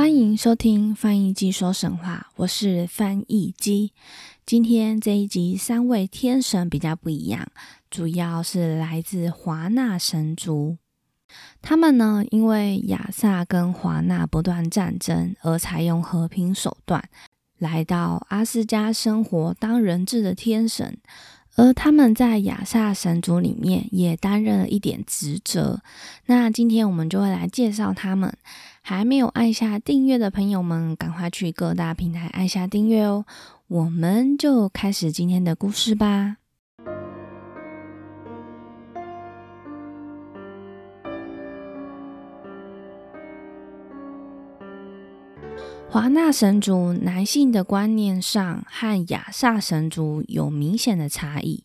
欢迎收听翻译机说神话，我是翻译机。今天这一集三位天神比较不一样，主要是来自华纳神族。他们呢，因为亚萨跟华纳不断战争，而采用和平手段，来到阿斯加生活当人质的天神。而他们在亚萨神族里面也担任了一点职责。那今天我们就会来介绍他们。还没有按下订阅的朋友们，赶快去各大平台按下订阅哦！我们就开始今天的故事吧。华纳神族男性的观念上和亚萨神族有明显的差异。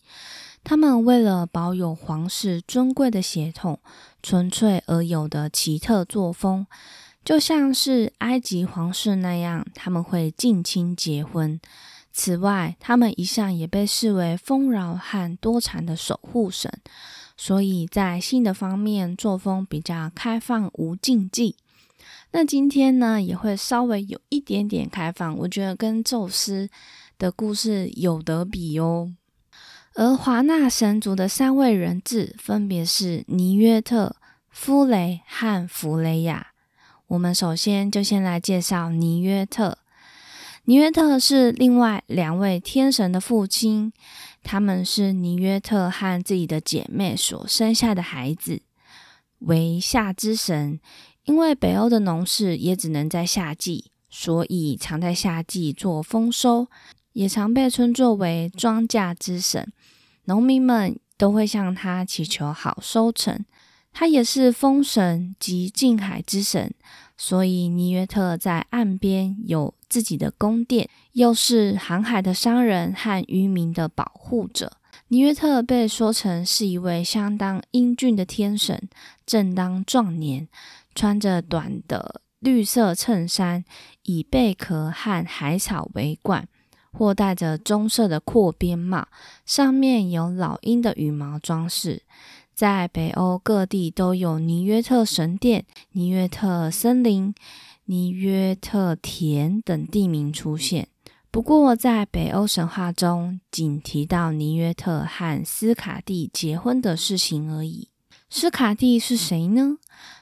他们为了保有皇室尊贵的血统、纯粹而有的奇特作风，就像是埃及皇室那样，他们会近亲结婚。此外，他们一向也被视为丰饶和多产的守护神，所以在性的方面作风比较开放无禁忌。那今天呢，也会稍微有一点点开放，我觉得跟宙斯的故事有得比哦。而华纳神族的三位人质分别是尼约特、夫雷和弗雷亚。我们首先就先来介绍尼约特。尼约特是另外两位天神的父亲，他们是尼约特和自己的姐妹所生下的孩子，为夏之神。因为北欧的农事也只能在夏季，所以常在夏季做丰收，也常被称作为庄稼之神。农民们都会向他祈求好收成。他也是风神及近海之神，所以尼约特在岸边有自己的宫殿，又是航海的商人和渔民的保护者。尼约特被说成是一位相当英俊的天神，正当壮年。穿着短的绿色衬衫，以贝壳和海草为冠，或戴着棕色的阔边帽，上面有老鹰的羽毛装饰。在北欧各地都有尼约特神殿、尼约特森林、尼约特田等地名出现。不过，在北欧神话中，仅提到尼约特和斯卡蒂结婚的事情而已。斯卡蒂是谁呢？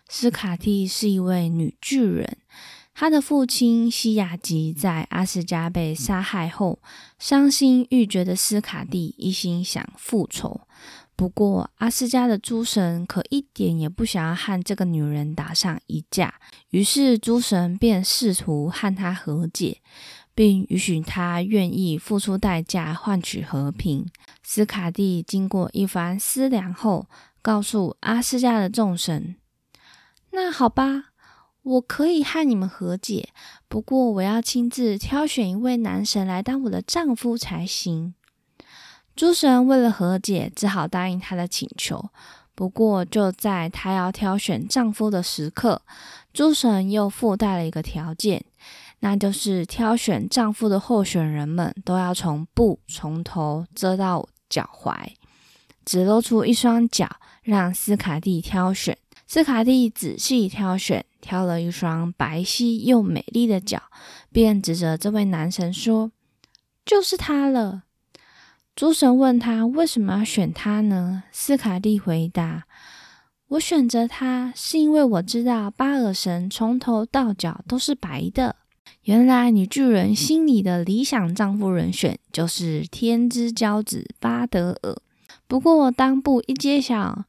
斯卡蒂是一位女巨人，她的父亲西雅吉在阿斯加被杀害后，伤心欲绝的斯卡蒂一心想复仇。不过，阿斯加的诸神可一点也不想要和这个女人打上一架，于是诸神便试图和她和解，并允许他愿意付出代价换取和平。斯卡蒂经过一番思量后，告诉阿斯加的众神。那好吧，我可以和你们和解，不过我要亲自挑选一位男神来当我的丈夫才行。诸神为了和解，只好答应他的请求。不过就在他要挑选丈夫的时刻，诸神又附带了一个条件，那就是挑选丈夫的候选人们都要从布从头遮到脚踝，只露出一双脚，让斯卡蒂挑选。斯卡蒂仔细挑选，挑了一双白皙又美丽的脚，便指着这位男神说：“就是他了。”诸神问他为什么要选他呢？斯卡蒂回答：“我选择他是因为我知道巴尔神从头到脚都是白的。”原来女巨人心里的理想丈夫人选就是天之骄子巴德尔。不过当布一揭晓，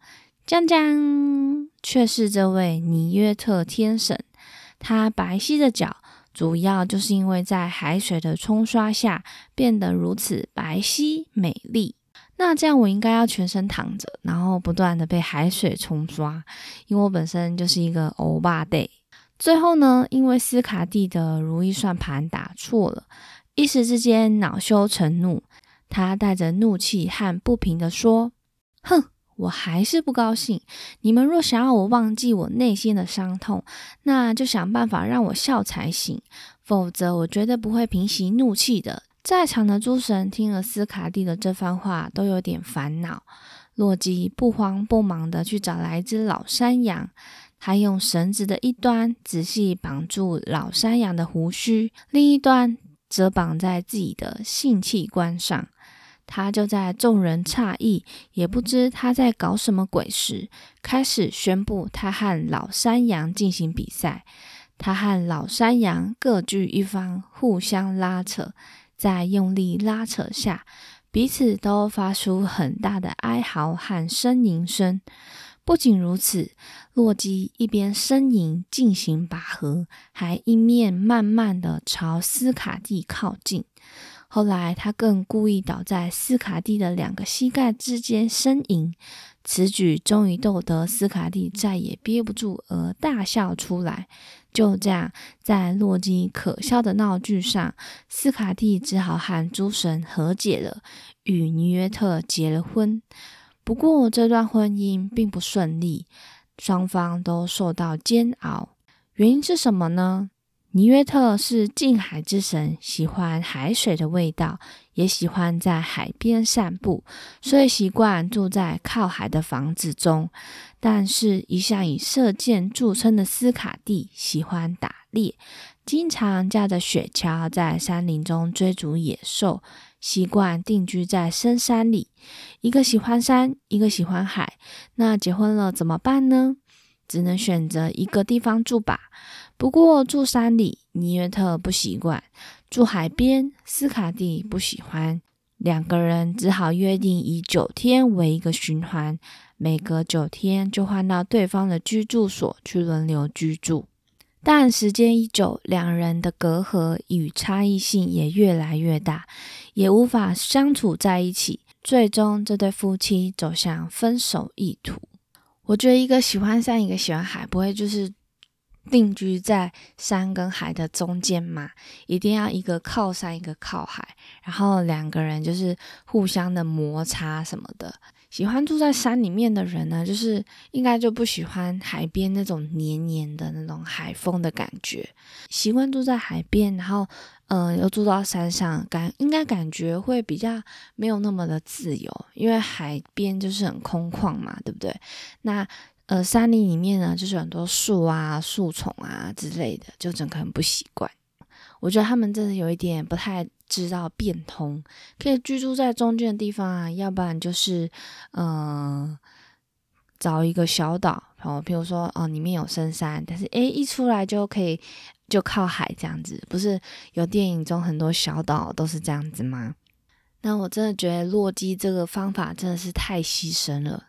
将将。却是这位尼约特天神，他白皙的脚，主要就是因为在海水的冲刷下变得如此白皙美丽。那这样我应该要全身躺着，然后不断的被海水冲刷，因为我本身就是一个欧巴队。最后呢，因为斯卡蒂的如意算盘打错了，一时之间恼羞成怒。他带着怒气和不平地说：“哼，我还是不高兴。你们若想要我忘记我内心的伤痛，那就想办法让我笑才行，否则我绝对不会平息怒气的。”在场的诸神听了斯卡蒂的这番话，都有点烦恼。洛基不慌不忙地去找来一只老山羊，他用绳子的一端仔细绑住老山羊的胡须，另一端则绑在自己的性器官上。他就在众人诧异，也不知他在搞什么鬼时，开始宣布他和老山羊进行比赛。他和老山羊各据一方，互相拉扯，在用力拉扯下，彼此都发出很大的哀嚎和呻吟声。不仅如此，洛基一边呻吟进行拔河，还一面慢慢的朝斯卡蒂靠近。后来，他更故意倒在斯卡蒂的两个膝盖之间呻吟，此举终于逗得斯卡蒂再也憋不住而大笑出来。就这样，在洛基可笑的闹剧上，斯卡蒂只好和诸神和解了，与尼约特结了婚。不过，这段婚姻并不顺利，双方都受到煎熬。原因是什么呢？尼约特是近海之神，喜欢海水的味道，也喜欢在海边散步，所以习惯住在靠海的房子中。但是，一向以射箭著称的斯卡蒂喜欢打猎，经常驾着雪橇在山林中追逐野兽，习惯定居在深山里。一个喜欢山，一个喜欢海，那结婚了怎么办呢？只能选择一个地方住吧。不过住山里，尼约特不习惯；住海边，斯卡蒂不喜欢。两个人只好约定以九天为一个循环，每隔九天就换到对方的居住所去轮流居住。但时间一久，两人的隔阂与差异性也越来越大，也无法相处在一起。最终，这对夫妻走向分手意图。我觉得一个喜欢山，一个喜欢海，不会就是。定居在山跟海的中间嘛，一定要一个靠山，一个靠海，然后两个人就是互相的摩擦什么的。喜欢住在山里面的人呢，就是应该就不喜欢海边那种黏黏的那种海风的感觉。习惯住在海边，然后嗯，又住到山上，感应该感觉会比较没有那么的自由，因为海边就是很空旷嘛，对不对？那。呃，山林里面呢，就是很多树啊、树丛啊之类的，就整个很不习惯。我觉得他们真的有一点不太知道变通，可以居住在中间的地方啊，要不然就是，嗯，找一个小岛，然后比如说哦，里面有深山，但是诶，一出来就可以就靠海这样子，不是有电影中很多小岛都是这样子吗？那我真的觉得洛基这个方法真的是太牺牲了。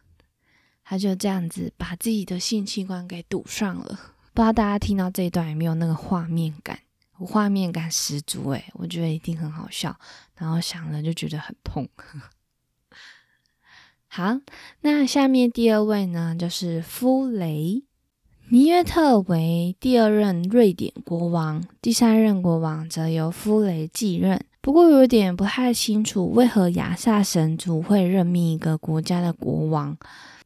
他就这样子把自己的性器官给堵上了，不知道大家听到这一段有没有那个画面感？画面感十足诶，我觉得一定很好笑，然后想了就觉得很痛。好，那下面第二位呢，就是夫雷尼约特为第二任瑞典国王，第三任国王则由夫雷继任。不过有点不太清楚，为何亚萨神族会任命一个国家的国王？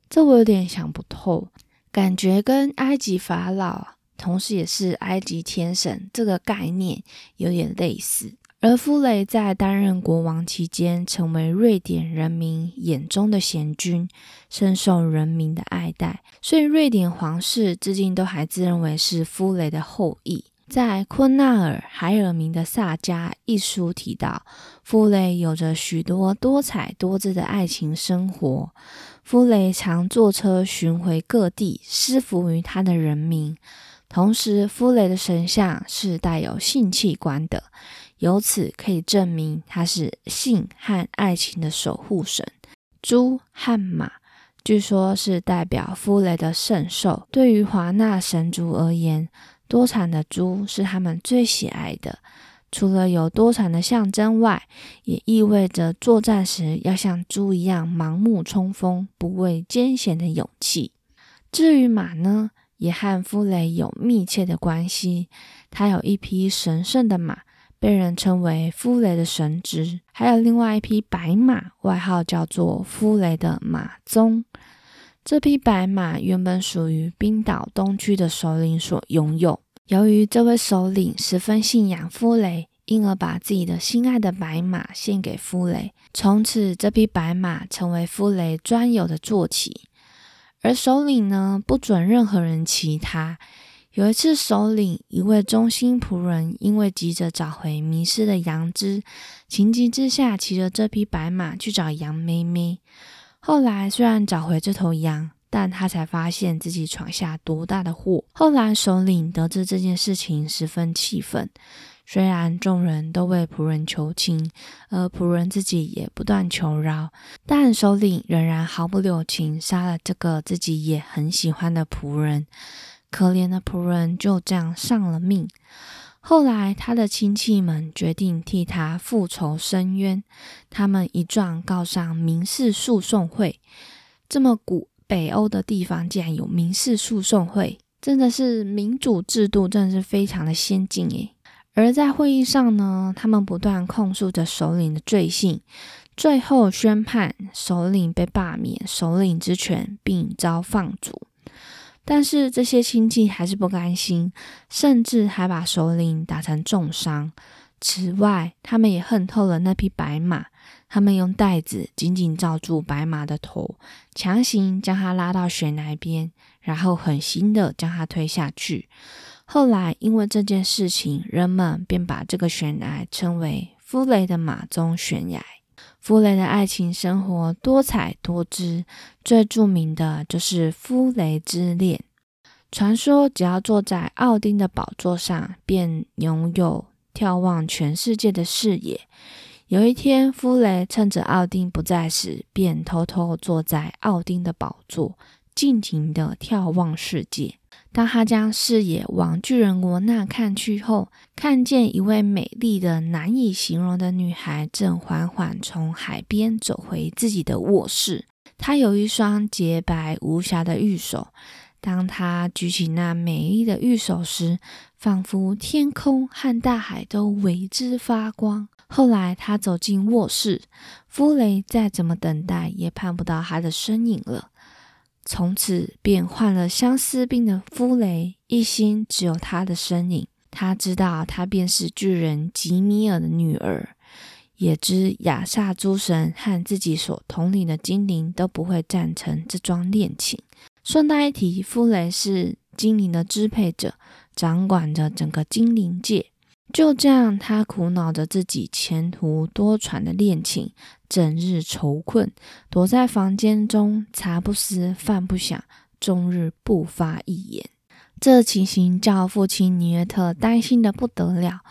这我有点想不透，感觉跟埃及法老，同时也是埃及天神这个概念有点类似。而夫雷在担任国王期间，成为瑞典人民眼中的贤君，深受人民的爱戴，所以瑞典皇室至今都还自认为是夫雷的后裔。在昆纳尔海尔明的《萨迦》一书提到，夫雷有着许多多彩多姿的爱情生活。夫雷常坐车巡回各地，施服于他的人民。同时，夫雷的神像是带有性器官的，由此可以证明他是性和爱情的守护神。猪和马据说是代表夫雷的圣兽。对于华纳神族而言，多产的猪是他们最喜爱的。除了有多产的象征外，也意味着作战时要像猪一样盲目冲锋、不畏艰险的勇气。至于马呢，也和夫雷有密切的关系。他有一匹神圣的马，被人称为夫雷的神祗，还有另外一匹白马，外号叫做夫雷的马鬃。这匹白马原本属于冰岛东区的首领所拥有。由于这位首领十分信仰夫雷，因而把自己的心爱的白马献给夫雷。从此，这匹白马成为夫雷专有的坐骑。而首领呢，不准任何人骑它。有一次，首领一位忠心仆人因为急着找回迷失的羊只，情急之下骑着这匹白马去找羊妹妹。后来虽然找回这头羊，但他才发现自己闯下多大的祸。后来首领得知这件事情，十分气愤。虽然众人都为仆人求情，而仆人自己也不断求饶，但首领仍然毫不留情，杀了这个自己也很喜欢的仆人。可怜的仆人就这样丧了命。后来，他的亲戚们决定替他复仇伸冤，他们一状告上民事诉讼会。这么古北欧的地方竟然有民事诉讼会，真的是民主制度，真的是非常的先进诶。而在会议上呢，他们不断控诉着首领的罪行，最后宣判首领被罢免首领之权，并遭放逐。但是这些亲戚还是不甘心，甚至还把首领打成重伤。此外，他们也恨透了那匹白马，他们用袋子紧紧罩住白马的头，强行将它拉到悬崖边，然后狠心的将它推下去。后来，因为这件事情，人们便把这个悬崖称为夫雷的马鬃悬崖。夫雷的爱情生活多彩多姿，最著名的就是夫雷之恋。传说只要坐在奥丁的宝座上，便拥有眺望全世界的视野。有一天，夫雷趁着奥丁不在时，便偷偷坐在奥丁的宝座，尽情的眺望世界。当他将视野往巨人国那看去后，看见一位美丽的、难以形容的女孩正缓缓从海边走回自己的卧室。她有一双洁白无瑕的玉手。当她举起那美丽的玉手时，仿佛天空和大海都为之发光。后来，她走进卧室，夫雷再怎么等待也盼不到她的身影了。从此便患了相思病的夫雷，一心只有他的身影。他知道她便是巨人吉米尔的女儿，也知亚萨诸神和自己所统领的精灵都不会赞成这桩恋情。顺带一提，夫雷是精灵的支配者，掌管着整个精灵界。就这样，他苦恼着自己前途多舛的恋情，整日愁困，躲在房间中，茶不思饭不想，终日不发一言。这情形叫父亲尼约特担心的不得了。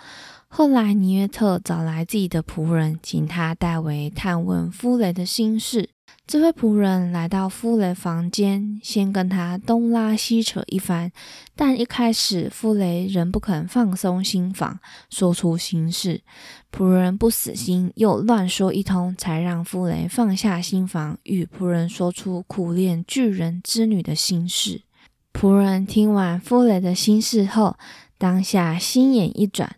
后来，尼约特找来自己的仆人，请他代为探问夫雷的心事。这位仆人来到夫雷房间，先跟他东拉西扯一番，但一开始夫雷仍不肯放松心房，说出心事。仆人不死心，又乱说一通，才让夫雷放下心房，与仆人说出苦恋巨人之女的心事。仆人听完夫雷的心事后，当下心眼一转，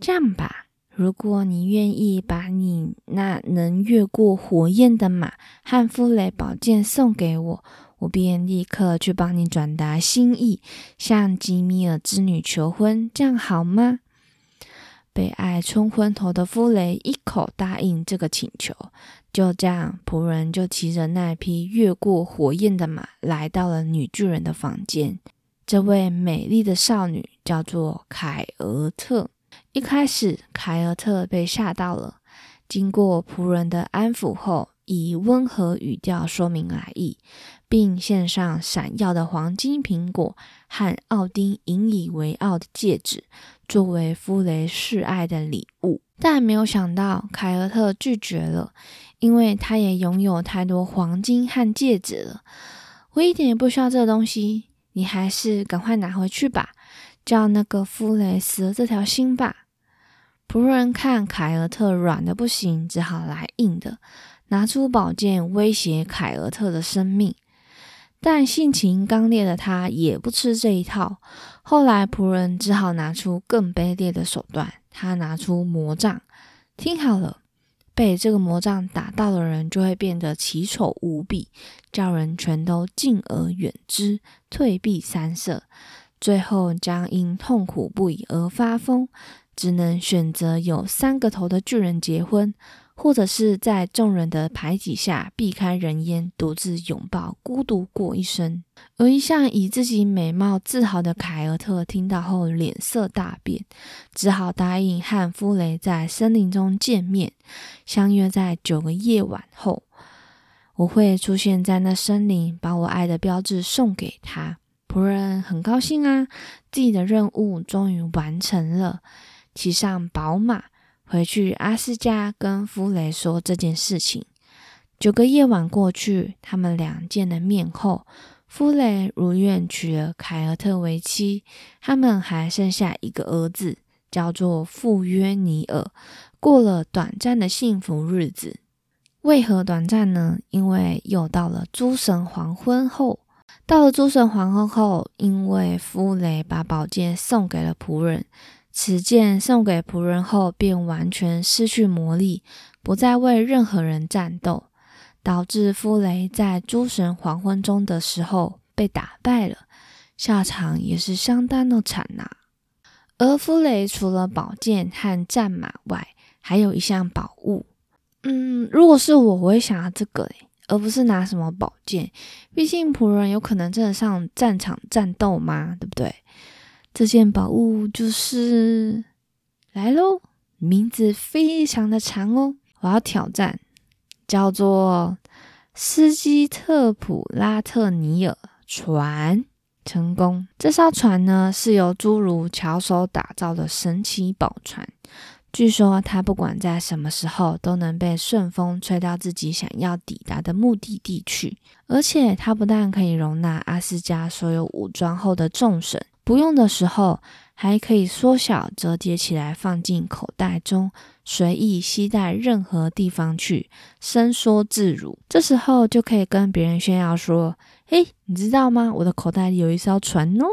这样吧。如果你愿意把你那能越过火焰的马和夫雷宝剑送给我，我便立刻去帮你转达心意，向吉米尔之女求婚，这样好吗？被爱冲昏头的夫雷一口答应这个请求。就这样，仆人就骑着那匹越过火焰的马，来到了女巨人的房间。这位美丽的少女叫做凯尔特。一开始，凯尔特被吓到了。经过仆人的安抚后，以温和语调说明来意，并献上闪耀的黄金苹果和奥丁引以为傲的戒指，作为夫雷示爱的礼物。但没有想到，凯尔特拒绝了，因为他也拥有太多黄金和戒指了。我一点也不需要这东西，你还是赶快拿回去吧。叫那个夫雷死了这条心吧。仆人看凯尔特软的不行，只好来硬的，拿出宝剑威胁凯尔特的生命。但性情刚烈的他也不吃这一套。后来仆人只好拿出更卑劣的手段，他拿出魔杖，听好了，被这个魔杖打到的人就会变得奇丑无比，叫人全都敬而远之，退避三舍，最后将因痛苦不已而发疯，只能选择有三个头的巨人结婚。或者是在众人的排挤下避开人烟，独自拥抱孤独过一生。而一向以自己美貌自豪的凯尔特听到后脸色大变，只好答应和弗雷在森林中见面，相约在九个夜晚后，我会出现在那森林，把我爱的标志送给他。仆人很高兴啊，自己的任务终于完成了，骑上宝马。回去，阿斯加跟夫雷说这件事情。九个夜晚过去，他们俩见了面后，夫雷如愿娶了凯尔特为妻，他们还剩下一个儿子，叫做富约尼尔，过了短暂的幸福日子。为何短暂呢？因为又到了诸神黄昏后，到了诸神黄昏后，因为夫雷把宝剑送给了仆人。此剑送给仆人后，便完全失去魔力，不再为任何人战斗，导致夫雷在诸神黄昏中的时候被打败了，下场也是相当的惨呐。而夫雷除了宝剑和战马外，还有一项宝物。嗯，如果是我，我会想要这个诶，而不是拿什么宝剑，毕竟仆人有可能真的上战场战斗嘛，对不对？这件宝物就是来喽，名字非常的长哦，我要挑战，叫做斯基特普拉特尼尔船，成功。这艘船呢是由侏儒巧手打造的神奇宝船，据说它不管在什么时候都能被顺风吹到自己想要抵达的目的地去，而且它不但可以容纳阿斯加所有武装后的众神。不用的时候，还可以缩小、折叠起来，放进口袋中，随意携带任何地方去，伸缩自如。这时候就可以跟别人炫耀说：“嘿，你知道吗？我的口袋里有一艘船哦。”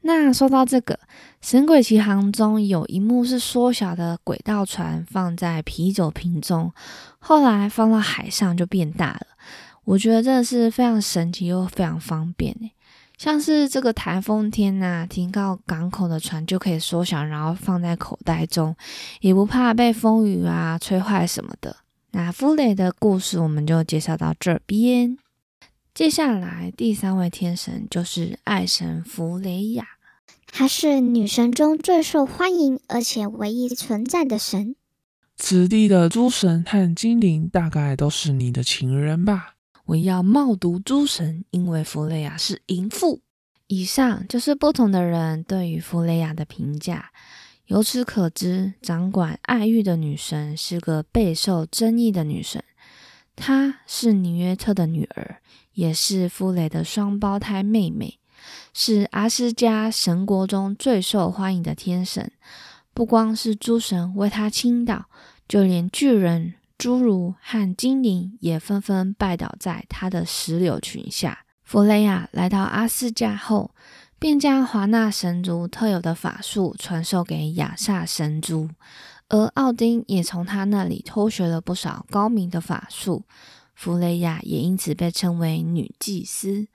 那说到这个，《神鬼奇航》中有一幕是缩小的轨道船放在啤酒瓶中，后来放到海上就变大了。我觉得真的是非常神奇又非常方便诶。像是这个台风天呐，停靠港口的船就可以缩小，然后放在口袋中，也不怕被风雨啊吹坏什么的。那弗雷的故事我们就介绍到这边。接下来第三位天神就是爱神弗雷亚，她是女神中最受欢迎而且唯一存在的神。此地的诸神和精灵大概都是你的情人吧？我要冒读诸神，因为弗雷亚是淫妇。以上就是不同的人对于弗雷亚的评价。由此可知，掌管爱欲的女神是个备受争议的女神。她是尼约特的女儿，也是弗雷的双胞胎妹妹，是阿斯加神国中最受欢迎的天神。不光是诸神为她倾倒，就连巨人。侏儒和精灵也纷纷拜倒在他的石榴裙下。弗雷亚来到阿斯加后，便将华纳神族特有的法术传授给亚萨神族，而奥丁也从他那里偷学了不少高明的法术。弗雷亚也因此被称为女祭司。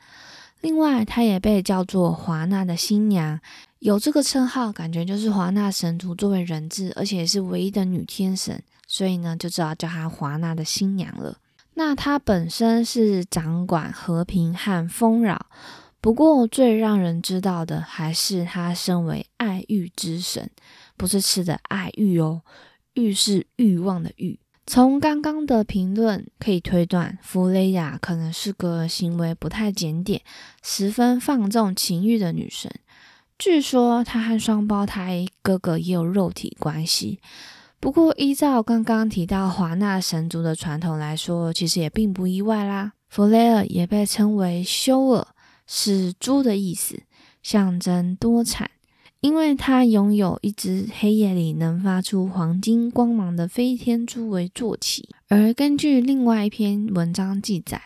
另外，她也被叫做华纳的新娘，有这个称号，感觉就是华纳神族作为人质，而且是唯一的女天神。所以呢，就知道叫她华纳的新娘了。那她本身是掌管和平和丰饶，不过最让人知道的还是她身为爱欲之神，不是吃的爱欲哦，欲是欲望的欲。从刚刚的评论可以推断，弗雷亚可能是个行为不太检点、十分放纵情欲的女神。据说她和双胞胎哥哥也有肉体关系。不过，依照刚刚提到华纳神族的传统来说，其实也并不意外啦。弗雷尔也被称为修尔，是猪的意思，象征多产，因为他拥有一只黑夜里能发出黄金光芒的飞天猪为坐骑。而根据另外一篇文章记载，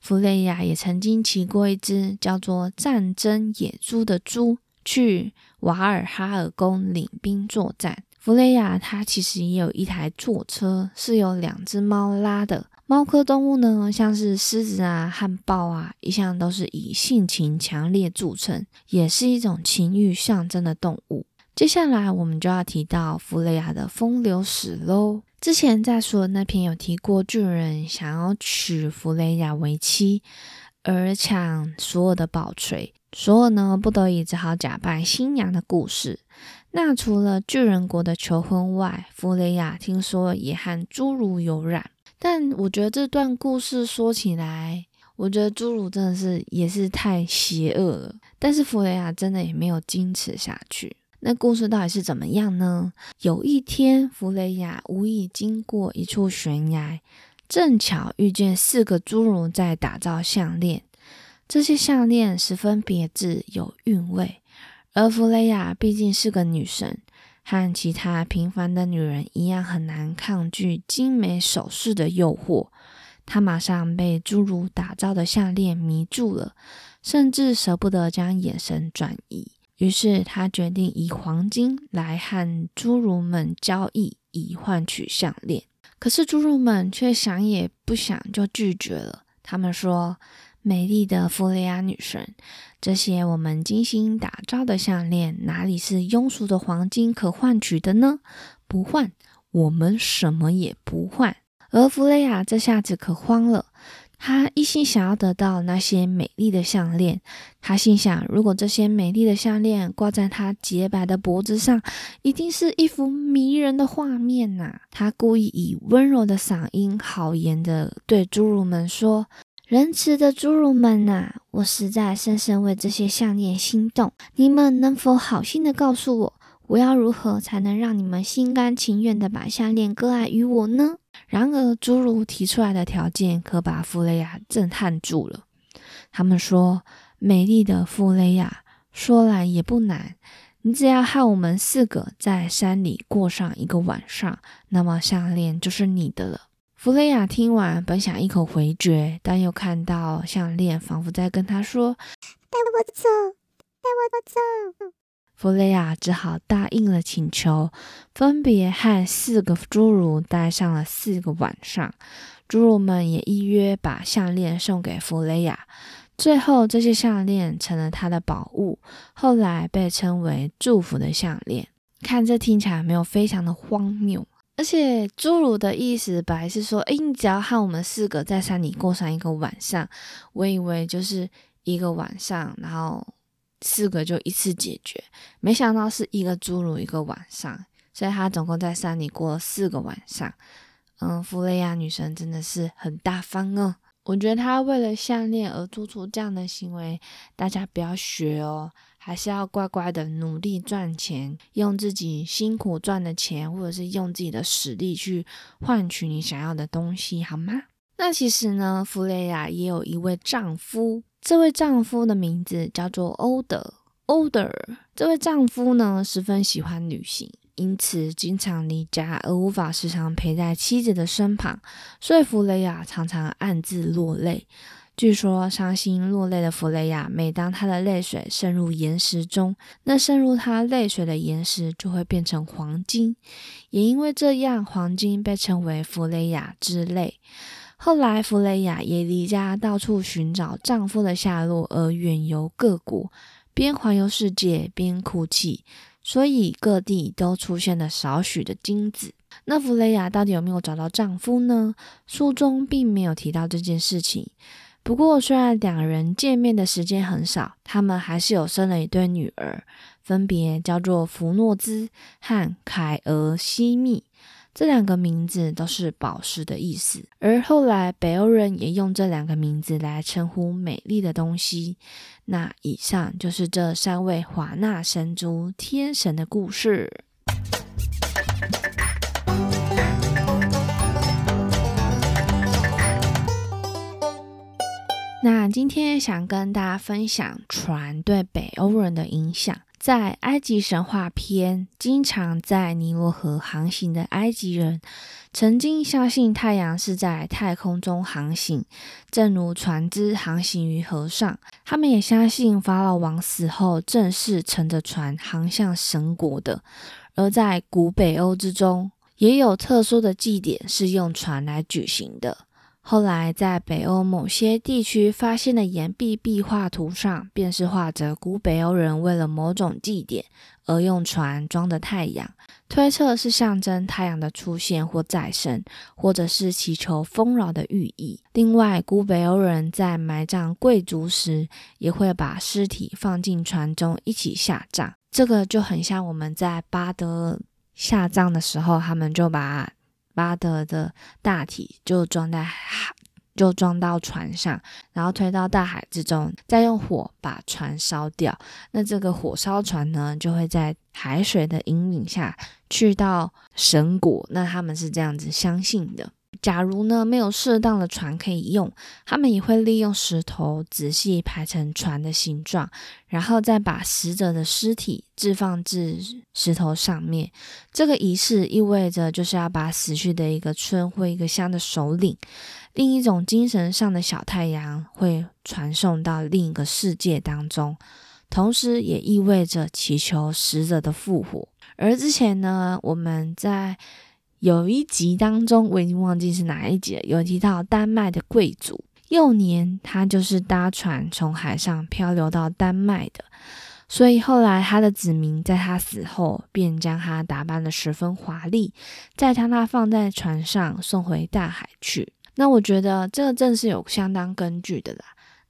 弗雷亚也曾经骑过一只叫做战争野猪的猪，去瓦尔哈尔宫领兵作战。弗雷亚它其实也有一台坐车，是由两只猫拉的。猫科动物呢，像是狮子啊、汉豹啊，一向都是以性情强烈著称，也是一种情欲象征的动物。接下来我们就要提到弗雷亚的风流史喽。之前在说的那篇有提过，巨人想要娶弗雷亚为妻，而抢所有的宝锤，所有呢不得已只好假扮新娘的故事。那除了巨人国的求婚外，弗雷亚听说也和侏儒有染。但我觉得这段故事说起来，我觉得侏儒真的是也是太邪恶了。但是弗雷亚真的也没有坚持下去。那故事到底是怎么样呢？有一天，弗雷亚无意经过一处悬崖，正巧遇见四个侏儒在打造项链。这些项链十分别致，有韵味。而弗雷亚毕竟是个女神。和其他平凡的女人一样，很难抗拒精美首饰的诱惑。她马上被侏儒打造的项链迷住了，甚至舍不得将眼神转移。于是，她决定以黄金来和侏儒们交易，以换取项链。可是，侏儒们却想也不想就拒绝了。他们说。美丽的弗雷亚女神，这些我们精心打造的项链，哪里是庸俗的黄金可换取的呢？不换，我们什么也不换。而弗雷亚这下子可慌了，她一心想要得到那些美丽的项链。她心想，如果这些美丽的项链挂在她洁白的脖子上，一定是一幅迷人的画面呐！她故意以温柔的嗓音，好言的对侏儒们说。仁慈的侏儒们呐，我实在深深为这些项链心动。你们能否好心的告诉我，我要如何才能让你们心甘情愿的把项链割爱于我呢？然而，侏儒提出来的条件可把弗雷亚震撼住了。他们说：“美丽的弗雷亚，说来也不难，你只要和我们四个在山里过上一个晚上，那么项链就是你的了。”弗雷亚听完，本想一口回绝，但又看到项链，仿佛在跟他说：“带我走，带我走。”弗雷亚只好答应了请求，分别和四个侏儒待上了四个晚上。侏儒们也依约把项链送给弗雷亚，最后这些项链成了他的宝物，后来被称为祝福的项链。看这听起来没有非常的荒谬。而且侏儒的意思本来是说，诶，你只要和我们四个在山里过上一个晚上，我以为就是一个晚上，然后四个就一次解决，没想到是一个侏儒一个晚上，所以他总共在山里过了四个晚上。嗯，弗雷亚女神真的是很大方哦。我觉得她为了项链而做出这样的行为，大家不要学哦。还是要乖乖的努力赚钱，用自己辛苦赚的钱，或者是用自己的实力去换取你想要的东西，好吗？那其实呢，弗雷亚也有一位丈夫，这位丈夫的名字叫做欧德。欧德这位丈夫呢，十分喜欢旅行，因此经常离家，而无法时常陪在妻子的身旁，所以弗雷亚常常暗自落泪。据说，伤心落泪的弗雷亚，每当她的泪水渗入岩石中，那渗入她泪水的岩石就会变成黄金。也因为这样，黄金被称为弗雷亚之泪。后来，弗雷亚也离家到处寻找丈夫的下落，而远游各国，边环游世界边哭泣。所以，各地都出现了少许的金子。那弗雷亚到底有没有找到丈夫呢？书中并没有提到这件事情。不过，虽然两人见面的时间很少，他们还是有生了一对女儿，分别叫做弗诺兹和凯俄西密。这两个名字都是宝石的意思。而后来，北欧人也用这两个名字来称呼美丽的东西。那以上就是这三位华纳神族天神的故事。那今天想跟大家分享船对北欧人的影响。在埃及神话篇，经常在尼罗河航行的埃及人，曾经相信太阳是在太空中航行，正如船只航行于河上。他们也相信法老王死后，正是乘着船航向神国的。而在古北欧之中，也有特殊的祭典是用船来举行的。后来，在北欧某些地区发现的岩壁壁画图上，便是画着古北欧人为了某种祭典而用船装的太阳，推测是象征太阳的出现或再生，或者是祈求丰饶的寓意。另外，古北欧人在埋葬贵族时，也会把尸体放进船中一起下葬，这个就很像我们在巴德下葬的时候，他们就把。巴德的大体就装在海，就装到船上，然后推到大海之中，再用火把船烧掉。那这个火烧船呢，就会在海水的引领下去到神谷。那他们是这样子相信的。假如呢没有适当的船可以用，他们也会利用石头仔细排成船的形状，然后再把死者的尸体置放至石头上面。这个仪式意味着就是要把死去的一个村或一个乡的首领，另一种精神上的小太阳会传送到另一个世界当中，同时也意味着祈求死者的复活。而之前呢，我们在有一集当中，我已经忘记是哪一集了。有提到丹麦的贵族幼年，他就是搭船从海上漂流到丹麦的，所以后来他的子民在他死后，便将他打扮的十分华丽，再将他放在船上送回大海去。那我觉得这个正是有相当根据的啦。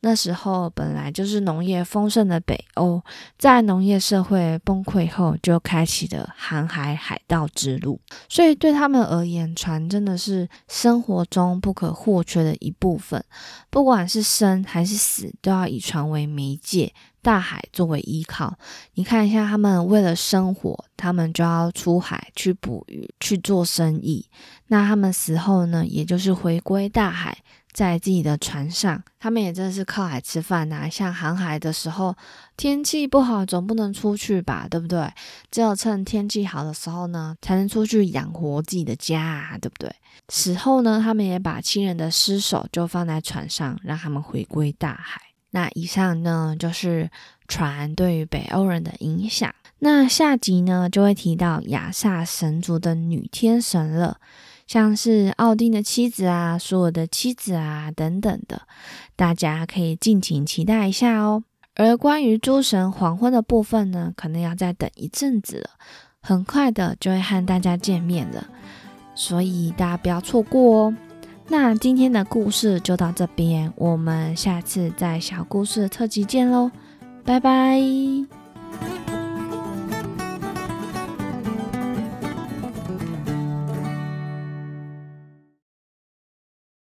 那时候本来就是农业丰盛的北欧，在农业社会崩溃后，就开启了航海海盗之路。所以对他们而言，船真的是生活中不可或缺的一部分。不管是生还是死，都要以船为媒介，大海作为依靠。你看一下，他们为了生活，他们就要出海去捕鱼、去做生意。那他们死后呢，也就是回归大海。在自己的船上，他们也真是靠海吃饭呐。像航海的时候，天气不好，总不能出去吧，对不对？只有趁天气好的时候呢，才能出去养活自己的家，啊，对不对？死后呢，他们也把亲人的尸首就放在船上，让他们回归大海。那以上呢，就是船对于北欧人的影响。那下集呢，就会提到亚萨神族的女天神了。像是奥丁的妻子啊，索尔的妻子啊，等等的，大家可以敬请期待一下哦。而关于诸神黄昏的部分呢，可能要再等一阵子了，很快的就会和大家见面了，所以大家不要错过哦。那今天的故事就到这边，我们下次在小故事特辑见喽，拜拜。